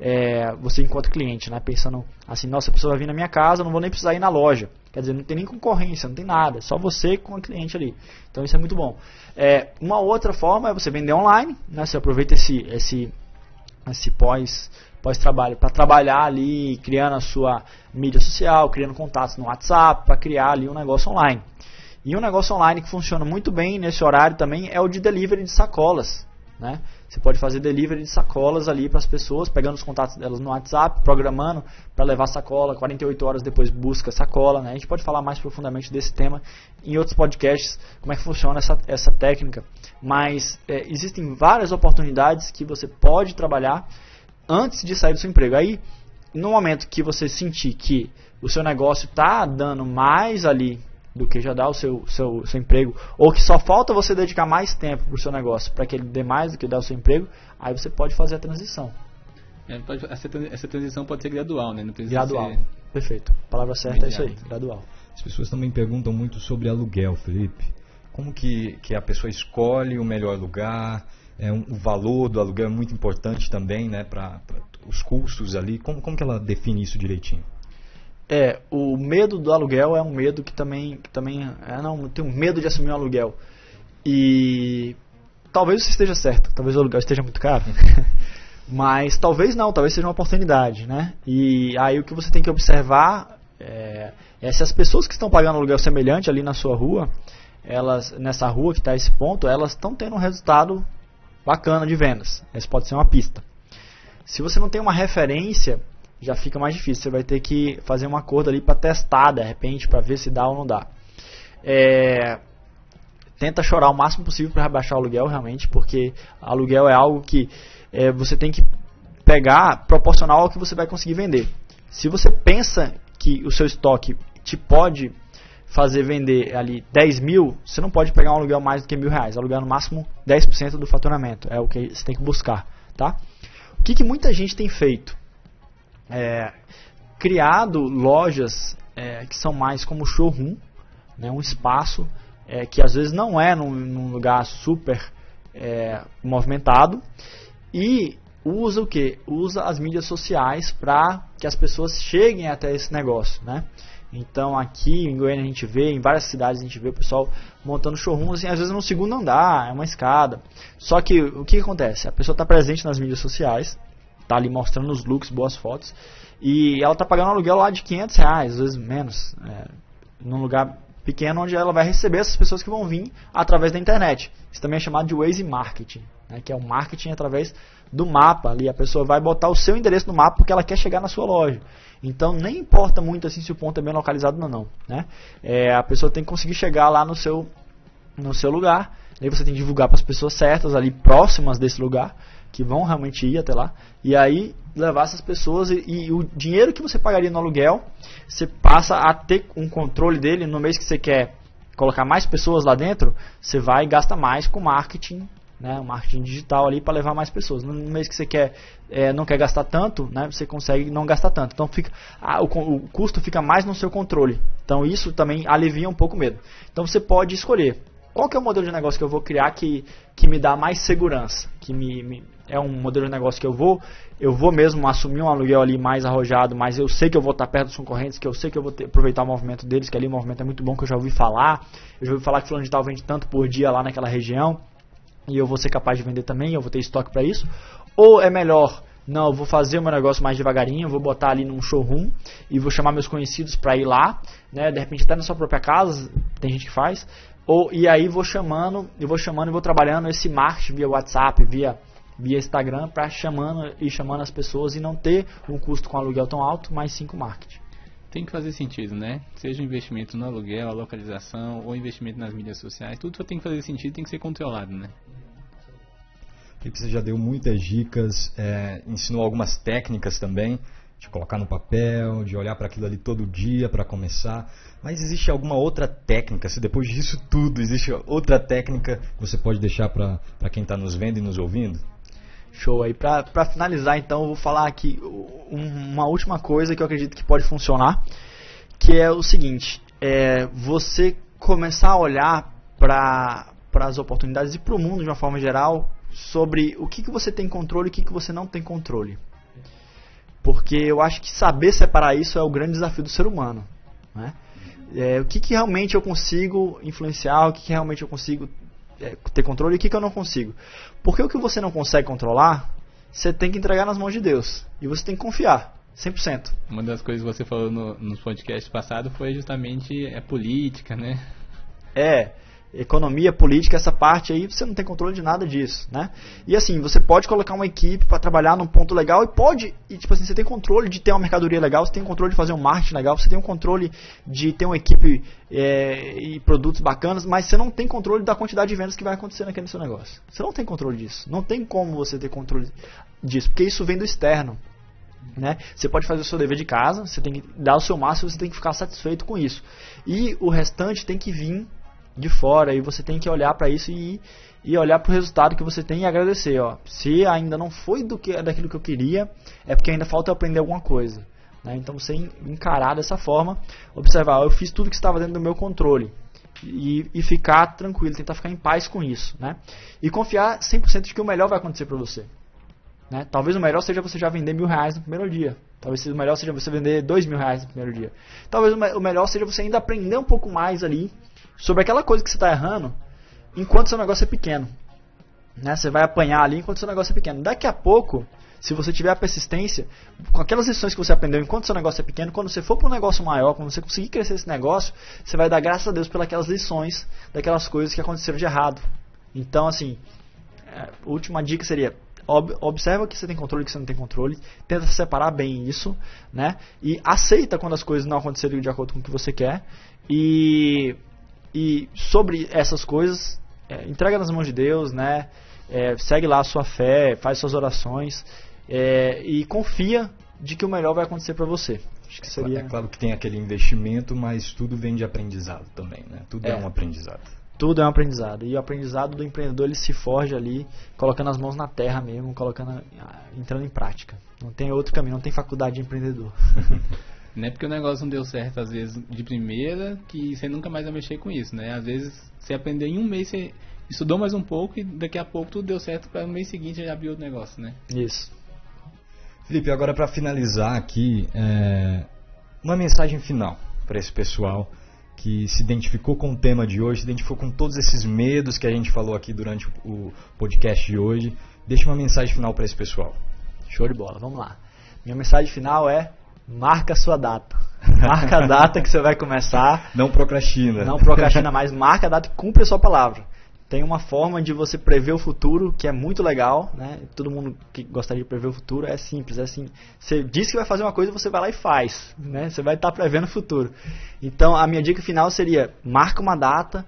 É, você enquanto cliente, né, pensando assim, nossa, a pessoa vai vir na minha casa, não vou nem precisar ir na loja. Quer dizer, não tem nem concorrência, não tem nada, só você com o cliente ali. Então isso é muito bom. É, uma outra forma é você vender online, né, você aproveita esse, esse, esse pós pós-trabalho para trabalhar ali, criando a sua mídia social, criando contatos no WhatsApp, para criar ali um negócio online. E um negócio online que funciona muito bem nesse horário também é o de delivery de sacolas. Né? Você pode fazer delivery de sacolas ali para as pessoas, pegando os contatos delas no WhatsApp, programando para levar sacola, 48 horas depois busca sacola. Né? A gente pode falar mais profundamente desse tema em outros podcasts, como é que funciona essa, essa técnica. Mas é, existem várias oportunidades que você pode trabalhar antes de sair do seu emprego. Aí, no momento que você sentir que o seu negócio está dando mais ali do que já dá o seu, seu, seu emprego, ou que só falta você dedicar mais tempo para o seu negócio para que ele dê mais do que dá o seu emprego, aí você pode fazer a transição.
É, pode, essa, essa, transição pode ser gradual, né? Não
gradual, ser... perfeito. A palavra certa é isso aí, gradual.
As pessoas também perguntam muito sobre aluguel, Felipe. Como que, que a pessoa escolhe o melhor lugar? É um, o valor do aluguel é muito importante também, né? Para os custos ali. Como, como que ela define isso direitinho?
É, o medo do aluguel é um medo que também, que também é, não, tenho medo de assumir um aluguel. E talvez você esteja certo, talvez o aluguel esteja muito caro. Mas talvez não, talvez seja uma oportunidade, né? E aí o que você tem que observar é, é se as pessoas que estão pagando aluguel semelhante ali na sua rua, elas nessa rua que está esse ponto, elas estão tendo um resultado bacana de vendas. Essa pode ser uma pista. Se você não tem uma referência, já fica mais difícil. Você vai ter que fazer um acordo ali para testar, de repente, para ver se dá ou não dá. É, tenta chorar o máximo possível para rebaixar o aluguel, realmente, porque aluguel é algo que é, você tem que pegar proporcional ao que você vai conseguir vender. Se você pensa que o seu estoque te pode fazer vender ali 10 mil, você não pode pegar um aluguel mais do que mil reais. Aluguel no máximo 10% do faturamento. É o que você tem que buscar. Tá? O que, que muita gente tem feito? É, criado lojas é, que são mais como showroom, né, um espaço é, que às vezes não é num, num lugar super é, movimentado e usa o que? Usa as mídias sociais para que as pessoas cheguem até esse negócio, né? Então aqui em Goiânia a gente vê, em várias cidades a gente vê o pessoal montando showrooms, assim, às vezes no segundo andar, é uma escada. Só que o que, que acontece? A pessoa está presente nas mídias sociais, está ali mostrando os looks, boas fotos, e ela está pagando um aluguel lá de 500 reais, às vezes menos, é, num lugar pequeno onde ela vai receber essas pessoas que vão vir através da internet. Isso também é chamado de Waze Marketing, né, que é o marketing através do mapa ali. A pessoa vai botar o seu endereço no mapa porque ela quer chegar na sua loja. Então nem importa muito assim se o ponto é bem localizado ou não. Né? É, a pessoa tem que conseguir chegar lá no seu, no seu lugar. Aí você tem que divulgar para as pessoas certas ali próximas desse lugar que vão realmente ir até lá, e aí levar essas pessoas e, e, o dinheiro que você pagaria no aluguel, você passa a ter um controle dele no mês que você quer colocar mais pessoas lá dentro, você vai e gasta mais com marketing, né, marketing digital ali para levar mais pessoas. No mês que você quer, é, não quer gastar tanto, né, você consegue não gastar tanto. Então fica, a, o, o custo fica mais no seu controle. Então isso também alivia um pouco o medo. Então você pode escolher qual que é o modelo de negócio que eu vou criar que, que me dá mais segurança, que me, me, é um modelo de negócio que eu vou, eu vou mesmo assumir um aluguel ali mais arrojado, mas eu sei que eu vou estar perto dos concorrentes, que eu sei que eu vou ter, aproveitar o movimento deles, que ali o movimento é muito bom, que eu já ouvi falar, eu já ouvi falar que fulano de tal vende tanto por dia lá naquela região, e eu vou ser capaz de vender também, eu vou ter estoque para isso, ou é melhor não, eu vou fazer o meu negócio mais devagarinho, vou botar ali num showroom e vou chamar meus conhecidos para ir lá, né? De repente até na sua própria casa, tem gente que faz, ou, e aí vou chamando, eu vou chamando e vou trabalhando esse marketing via WhatsApp, via, via Instagram, para chamando e chamando as pessoas e não ter um custo com aluguel tão alto, mas sim com marketing.
Tem que fazer sentido, né? Seja o investimento no aluguel, a localização ou investimento nas mídias sociais, tudo só tem que fazer sentido tem que ser controlado, né?
que você já deu muitas dicas, é, ensinou algumas técnicas também de colocar no papel, de olhar para aquilo ali todo dia para começar. Mas existe alguma outra técnica? Se depois disso tudo existe outra técnica que você pode deixar para quem está nos vendo e nos ouvindo?
Show aí. Para finalizar, então, eu vou falar aqui uma última coisa que eu acredito que pode funcionar, que é o seguinte: é você começar a olhar para as oportunidades e para o mundo de uma forma geral sobre o que, que você tem controle e o que, que você não tem controle. Porque eu acho que saber separar isso é o grande desafio do ser humano. Né? É, o que, que realmente eu consigo influenciar, o que, que realmente eu consigo ter controle e o que, que eu não consigo. Porque o que você não consegue controlar, você tem que entregar nas mãos de Deus. E você tem que confiar. 100%.
Uma das coisas que você falou no, nos podcasts passados foi justamente a política, né?
É, economia, política, essa parte aí, você não tem controle de nada disso, né? E assim, você pode colocar uma equipe para trabalhar num ponto legal e pode, e, tipo assim, você tem controle de ter uma mercadoria legal, você tem controle de fazer um marketing legal, você tem um controle de ter uma equipe é, e produtos bacanas, mas você não tem controle da quantidade de vendas que vai acontecer naquele seu negócio. Você não tem controle disso. Não tem como você ter controle disso, porque isso vem do externo. Né? Você pode fazer o seu dever de casa, você tem que dar o seu máximo, você tem que ficar satisfeito com isso. E o restante tem que vir de fora e você tem que olhar para isso e, e olhar para o resultado que você tem e agradecer. Ó. Se ainda não foi do que daquilo que eu queria, é porque ainda falta aprender alguma coisa. Né? Então você encarar dessa forma, observar, eu fiz tudo que estava dentro do meu controle. E, e, ficar tranquilo, tentar ficar em paz com isso. Né? E confiar 100% de que o melhor vai acontecer para você. Né? Talvez o melhor seja você já vender mil reais no primeiro dia. Talvez o melhor seja você vender dois mil reais no primeiro dia. Talvez o melhor seja você ainda aprender um pouco mais ali sobre aquela coisa que você está errando enquanto seu negócio é pequeno. Né? Você vai apanhar ali enquanto seu negócio é pequeno. Daqui a pouco, se você tiver a persistência, com aquelas lições que você aprendeu enquanto seu negócio é pequeno, quando você for para um negócio maior, quando você conseguir crescer esse negócio, você vai dar graças a Deus pelas lições daquelas coisas que aconteceram de errado. Então, assim, a é, última dica seria ob observa que você tem controle que você não tem controle, tenta separar bem isso, né? E aceita quando as coisas não acontecerem de acordo com o que você quer e e sobre essas coisas, é, entrega nas mãos de Deus, né? É, segue lá a sua fé, faz suas orações é, e confia de que o melhor vai acontecer para você. Acho que seria...
É claro que tem aquele investimento, mas tudo vem de aprendizado também, né? Tudo é, é um aprendizado.
Tudo é um aprendizado. E o aprendizado do empreendedor ele se forja ali, colocando as mãos na terra mesmo, colocando, ah, entrando em prática. Não tem outro caminho, não tem faculdade de empreendedor.
Não é porque o negócio não deu certo, às vezes, de primeira, que você nunca mais vai mexer com isso, né? Às vezes, você aprender em um mês, você estudou mais um pouco e daqui a pouco tudo deu certo para no mês seguinte já abriu outro negócio, né?
Isso.
Felipe, agora para finalizar aqui, é... uma mensagem final para esse pessoal que se identificou com o tema de hoje, se identificou com todos esses medos que a gente falou aqui durante o podcast de hoje. Deixa uma mensagem final para esse pessoal.
Show de bola, vamos lá. Minha mensagem final é marca a sua data. Marca a data que você vai começar.
Não procrastina.
Não procrastina mais, marca a data e cumpre a sua palavra. Tem uma forma de você prever o futuro que é muito legal, né? Todo mundo que gostaria de prever o futuro é simples, é assim. Você diz que vai fazer uma coisa, você vai lá e faz, né? Você vai estar prevendo o futuro. Então, a minha dica final seria: marca uma data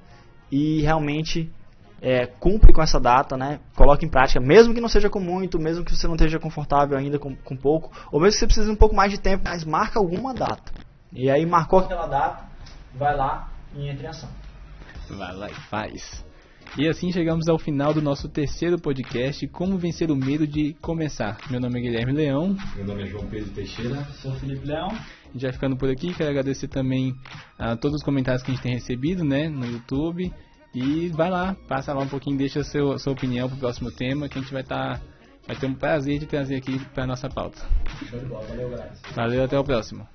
e realmente é, cumpre com essa data, né? Coloque em prática, mesmo que não seja com muito, mesmo que você não esteja confortável ainda com, com pouco, ou mesmo que você precise de um pouco mais de tempo, mas marca alguma data. E aí marcou aquela data, vai lá e entre em ação.
Vai lá e faz. E assim chegamos ao final do nosso terceiro podcast, Como Vencer o Medo de Começar. Meu nome é Guilherme Leão.
Meu nome é João Pedro Teixeira.
Sou Felipe Leão.
Vai ficando por aqui. Quero agradecer também a todos os comentários que a gente tem recebido né, no YouTube. E vai lá, passa lá um pouquinho, deixa a sua, sua opinião pro próximo tema, que a gente vai estar. Tá, vai ter um prazer de trazer aqui para nossa pauta.
Show de bola, valeu.
Valeu, até o próximo.